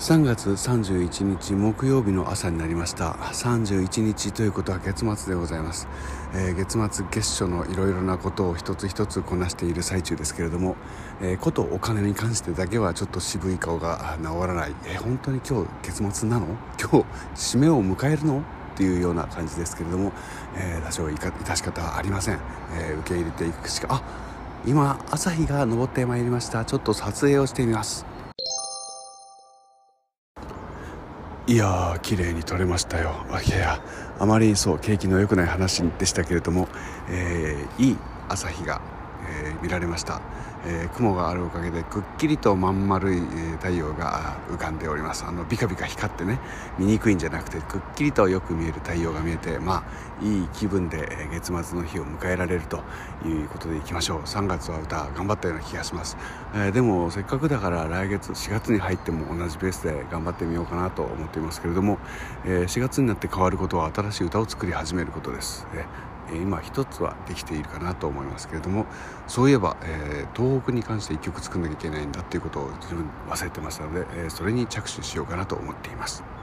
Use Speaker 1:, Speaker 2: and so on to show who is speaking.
Speaker 1: 3月31日木曜日の朝になりました。31日ということは月末でございます、えー、月末月初のいろいろなことを一つ一つこなしている最中ですけれども、えー、ことお金に関してだけはちょっと渋い顔が治らない、えー、本当に今日月末なの？今日締めを迎えるの？っていうような感じですけれども、えー、多少いか致し方はありません、え受け入れていくしか。あ今朝日が昇ってまいりました。ちょっと撮影をしてみます。いやー綺麗に撮れましたよ。いやあまりそう景気の良くない話でしたけれども、えー、いい朝日が、えー、見られました。えー、雲があるおかげでくっきりとまん丸い、太陽が浮かんでおります。あのビカビカ光ってね見にくいんじゃなくてくっきりとよく見える太陽が見えてまあいい気分で、月末の日を迎えられるということでいきましょう。3月は歌頑張ったような気がします、えー、でもせっかくだから来月4月に入っても同じペースで頑張ってみようかなと思っていますけれども、え、4月になって変わることは新しい歌を作り始めることです、え今一つはできているかなと思いますけれどもそういえば、えー、東北に関して1曲作んなきゃいけないんだっていうことを自分忘れてましたので、えー、それに着手しようかなと思っています。